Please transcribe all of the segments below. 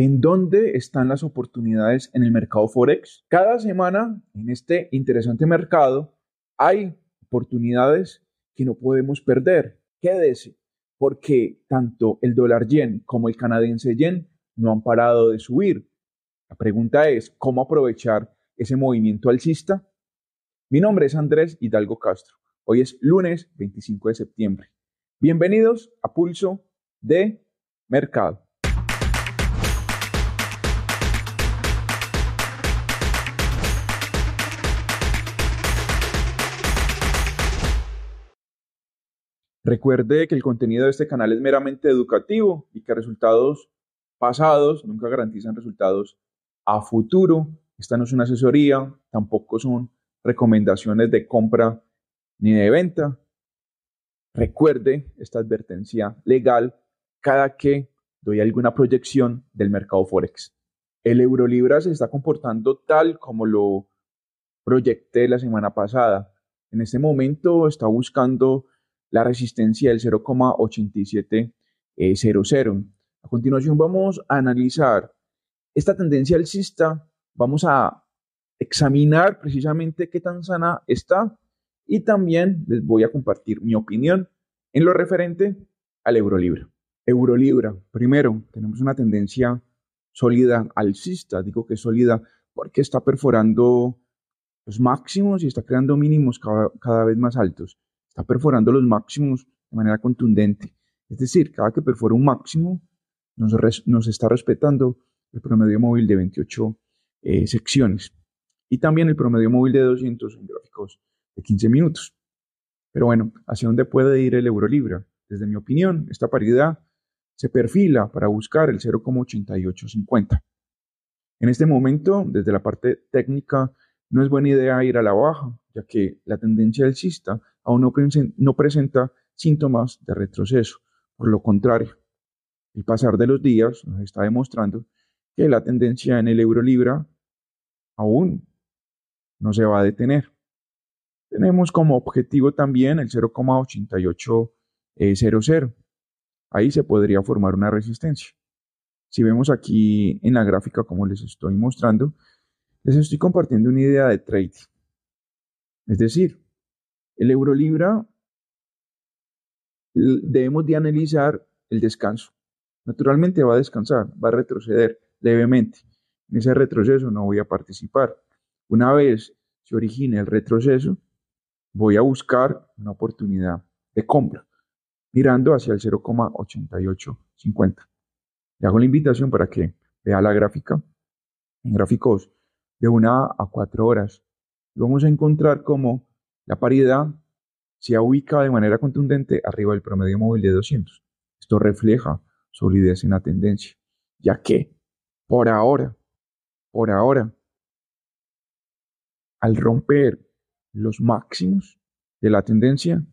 ¿En dónde están las oportunidades en el mercado Forex? Cada semana en este interesante mercado hay oportunidades que no podemos perder. Quédese, porque tanto el dólar yen como el canadiense yen no han parado de subir. La pregunta es, ¿cómo aprovechar ese movimiento alcista? Mi nombre es Andrés Hidalgo Castro. Hoy es lunes 25 de septiembre. Bienvenidos a Pulso de Mercado. Recuerde que el contenido de este canal es meramente educativo y que resultados pasados nunca garantizan resultados a futuro. Esta no es una asesoría, tampoco son recomendaciones de compra ni de venta. Recuerde esta advertencia legal cada que doy alguna proyección del mercado Forex. El Eurolibra se está comportando tal como lo proyecté la semana pasada. En este momento está buscando la resistencia del 0,8700. Eh, a continuación vamos a analizar esta tendencia alcista, vamos a examinar precisamente qué tan sana está y también les voy a compartir mi opinión en lo referente al Eurolibra. Eurolibra, primero, tenemos una tendencia sólida alcista, digo que sólida porque está perforando los máximos y está creando mínimos cada vez más altos está perforando los máximos de manera contundente. Es decir, cada que perfora un máximo, nos, está respetando el promedio móvil de 28 eh, secciones y también el promedio móvil de 200 en gráficos de 15 minutos. Pero bueno, ¿hacia dónde puede ir el euro libra? Desde mi opinión, esta paridad se perfila para buscar el 0,8850. En este momento, desde la parte técnica, no es buena idea ir a la baja, que la tendencia alcista aún no, presenta síntomas de retroceso. Por lo contrario, el pasar de los días nos está demostrando que la tendencia en el euro libra aún no se va a detener. Tenemos como objetivo también el 0,8800. Ahí se podría formar una resistencia. Si vemos aquí en la gráfica como les estoy mostrando, les estoy compartiendo una idea de trading. Es decir, el euro libra debemos de analizar el descanso. Naturalmente va a descansar, va a retroceder levemente. En ese retroceso no voy a participar. Una vez se origine el retroceso, voy a buscar una oportunidad de compra, mirando hacia el 0,8850. Le hago la invitación para que vea la gráfica en gráficos de una a cuatro horas. Vamos a encontrar cómo la paridad se ha ubicado de manera contundente arriba del promedio móvil de 200. Esto refleja solidez en la tendencia, ya que por ahora, por ahora, al romper los máximos de la tendencia,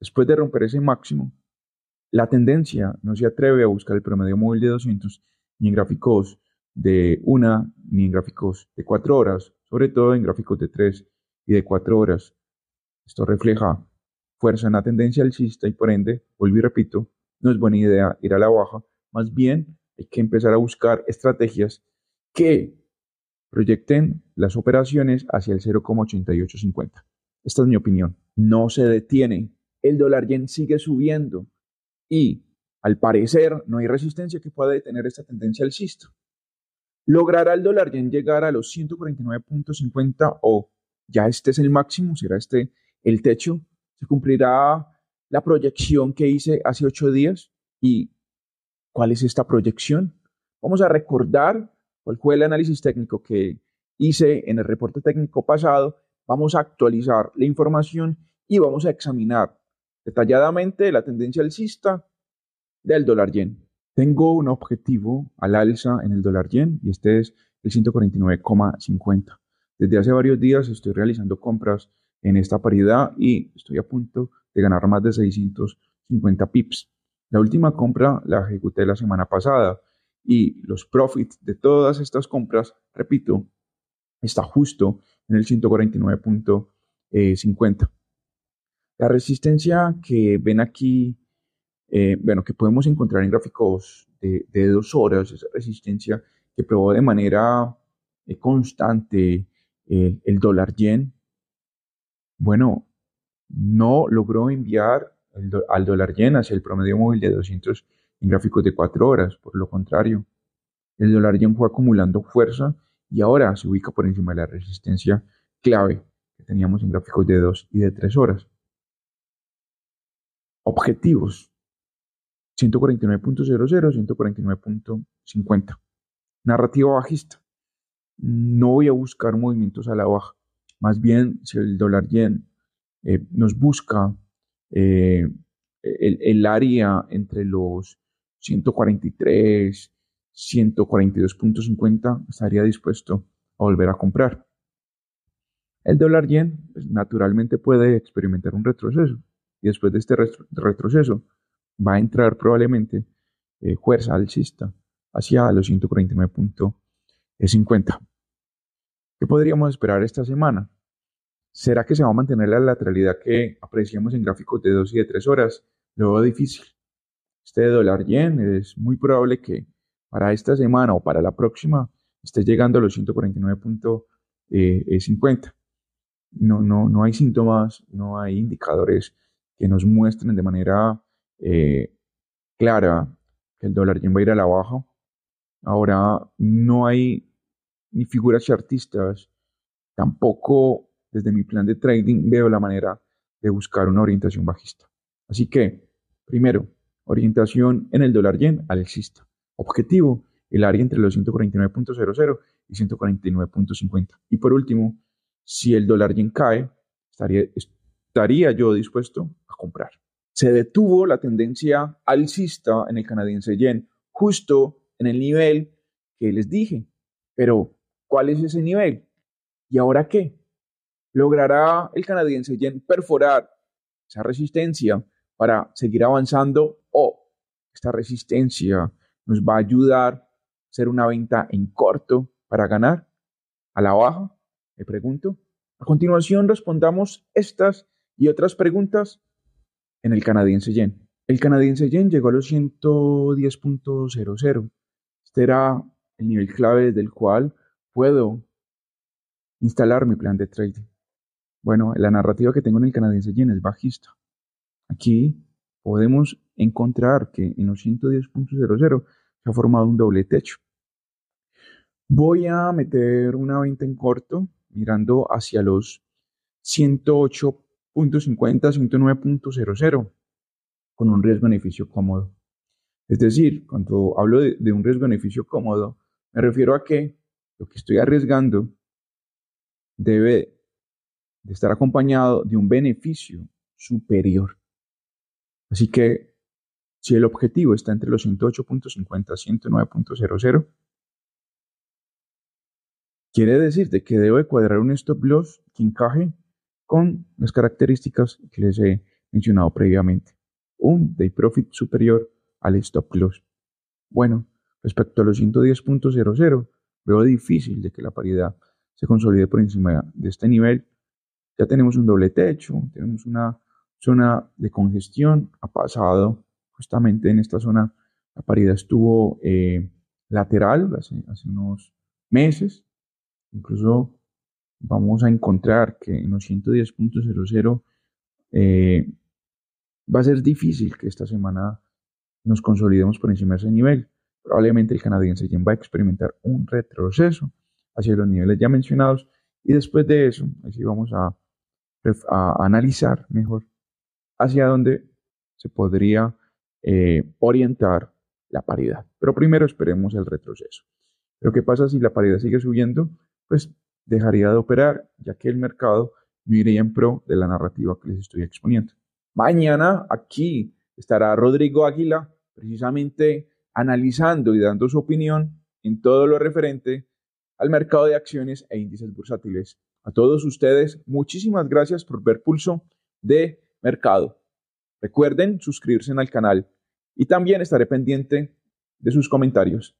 después de romper ese máximo, la tendencia no se atreve a buscar el promedio móvil de 200 ni en gráficos de una ni en gráficos de 4 horas, sobre todo en gráficos de 3 y de 4 horas. Esto refleja fuerza en la tendencia alcista y por ende, vuelvo y repito, no es buena idea ir a la baja, más bien hay que empezar a buscar estrategias que proyecten las operaciones hacia el 0,8850. Esta es mi opinión. No se detiene. El dólar yen sigue subiendo y al parecer no hay resistencia que pueda detener esta tendencia alcista. ¿Logrará el dólar yen llegar a los 149.50 o ya este es el máximo? ¿Será este el techo, se cumplirá la proyección que hice hace ocho días. ¿Y cuál es esta proyección? Vamos a recordar cuál fue el análisis técnico que hice en el reporte técnico pasado. Vamos a actualizar la información y vamos a examinar detalladamente la tendencia alcista del dólar yen. Tengo un objetivo al alza en el dólar yen y este es el 149,50. Desde hace varios días estoy realizando compras en esta paridad y estoy a punto de ganar más de 650 pips. La última compra la ejecuté la semana pasada y los profits de todas estas compras, repito, está justo en el 149.50. La resistencia que ven aquí eh, bueno, que podemos encontrar en gráficos de, dos horas, esa resistencia que probó de manera eh, constante eh, el dólar yen, bueno, no logró enviar al dólar yen hacia el promedio móvil de 200 en gráficos de 4 horas. Por lo contrario, el dólar yen fue acumulando fuerza y ahora se ubica por encima de la resistencia clave que teníamos en gráficos de 2 y de 3 horas. Objetivos. 149.00, 149.50. Narrativa bajista. No voy a buscar movimientos a la baja. Más bien, si el dólar yen eh, nos busca eh, el, área entre los 143, 142.50, estaría dispuesto a volver a comprar. El dólar yen pues, naturalmente puede experimentar un retroceso y después de este retroceso va a entrar probablemente eh, fuerza alcista hacia los 149.50. ¿Qué podríamos esperar esta semana? ¿Será que se va a mantener la lateralidad que apreciamos en gráficos de 2 y de 3 horas? Lo veo difícil. Este dólar yen es muy probable que para esta semana o para la próxima esté llegando a los 149.50. Eh, no, no, no hay síntomas, no hay indicadores que nos muestren de manera eh, clara que el dólar yen va a ir a la baja. Ahora no hay ni figuras chartistas, tampoco desde mi plan de trading veo la manera de buscar una orientación bajista. Así que, primero, orientación en el dólar yen alcista. Objetivo, el área entre los 149.00 y 149.50. Y por último, si el dólar yen cae, estaría, estaría yo dispuesto a comprar. Se detuvo la tendencia alcista en el canadiense yen justo en el nivel que les dije. Pero, ¿cuál es ese nivel? ¿Y ahora qué? ¿Logrará el canadiense yen perforar esa resistencia para seguir avanzando o esta resistencia nos va a ayudar a hacer una venta en corto para ganar a la baja? Me pregunto. A continuación respondamos estas y otras preguntas en el canadiense yen. El canadiense yen llegó a los 110.00. Este era el nivel clave desde el cual puedo instalar mi plan de trading. Bueno, la narrativa que tengo en el canadiense yen es bajista. Aquí podemos encontrar que en los 110.00 se ha formado un doble techo. Voy a meter una venta en corto mirando hacia los 108.50, 109.00 con un riesgo-beneficio cómodo. Es decir, cuando hablo de, un riesgo-beneficio cómodo, me refiero a que lo que estoy arriesgando debe de estar acompañado de un beneficio superior. Así que si el objetivo está entre los 108.50 y 109.00, quiere decir de que debo de cuadrar un stop loss que encaje con las características que les he mencionado previamente. Un day profit superior al stop loss. Bueno, respecto a los 110.00, veo difícil de que la paridad se consolide por encima de este nivel ya tenemos un doble techo, tenemos una zona de congestión, ha pasado justamente en esta zona, la paridad estuvo eh, lateral hace, unos meses, incluso vamos a encontrar que en los 110.00 eh, va a ser difícil que esta semana nos consolidemos por encima de ese nivel. Probablemente el canadiense va a experimentar un retroceso hacia los niveles ya mencionados y después de eso, así vamos a a analizar mejor hacia dónde se podría eh, orientar la paridad. Pero primero esperemos el retroceso. Pero ¿qué pasa si la paridad sigue subiendo? Pues dejaría de operar, ya que el mercado no iría en pro de la narrativa que les estoy exponiendo. Mañana aquí estará Rodrigo Águila, precisamente analizando y dando su opinión en todo lo referente al mercado de acciones e índices bursátiles a todos ustedes, muchísimas gracias por ver Pulso de Mercado. Recuerden suscribirse al canal y también estaré pendiente de sus comentarios.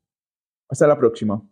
Hasta la próxima.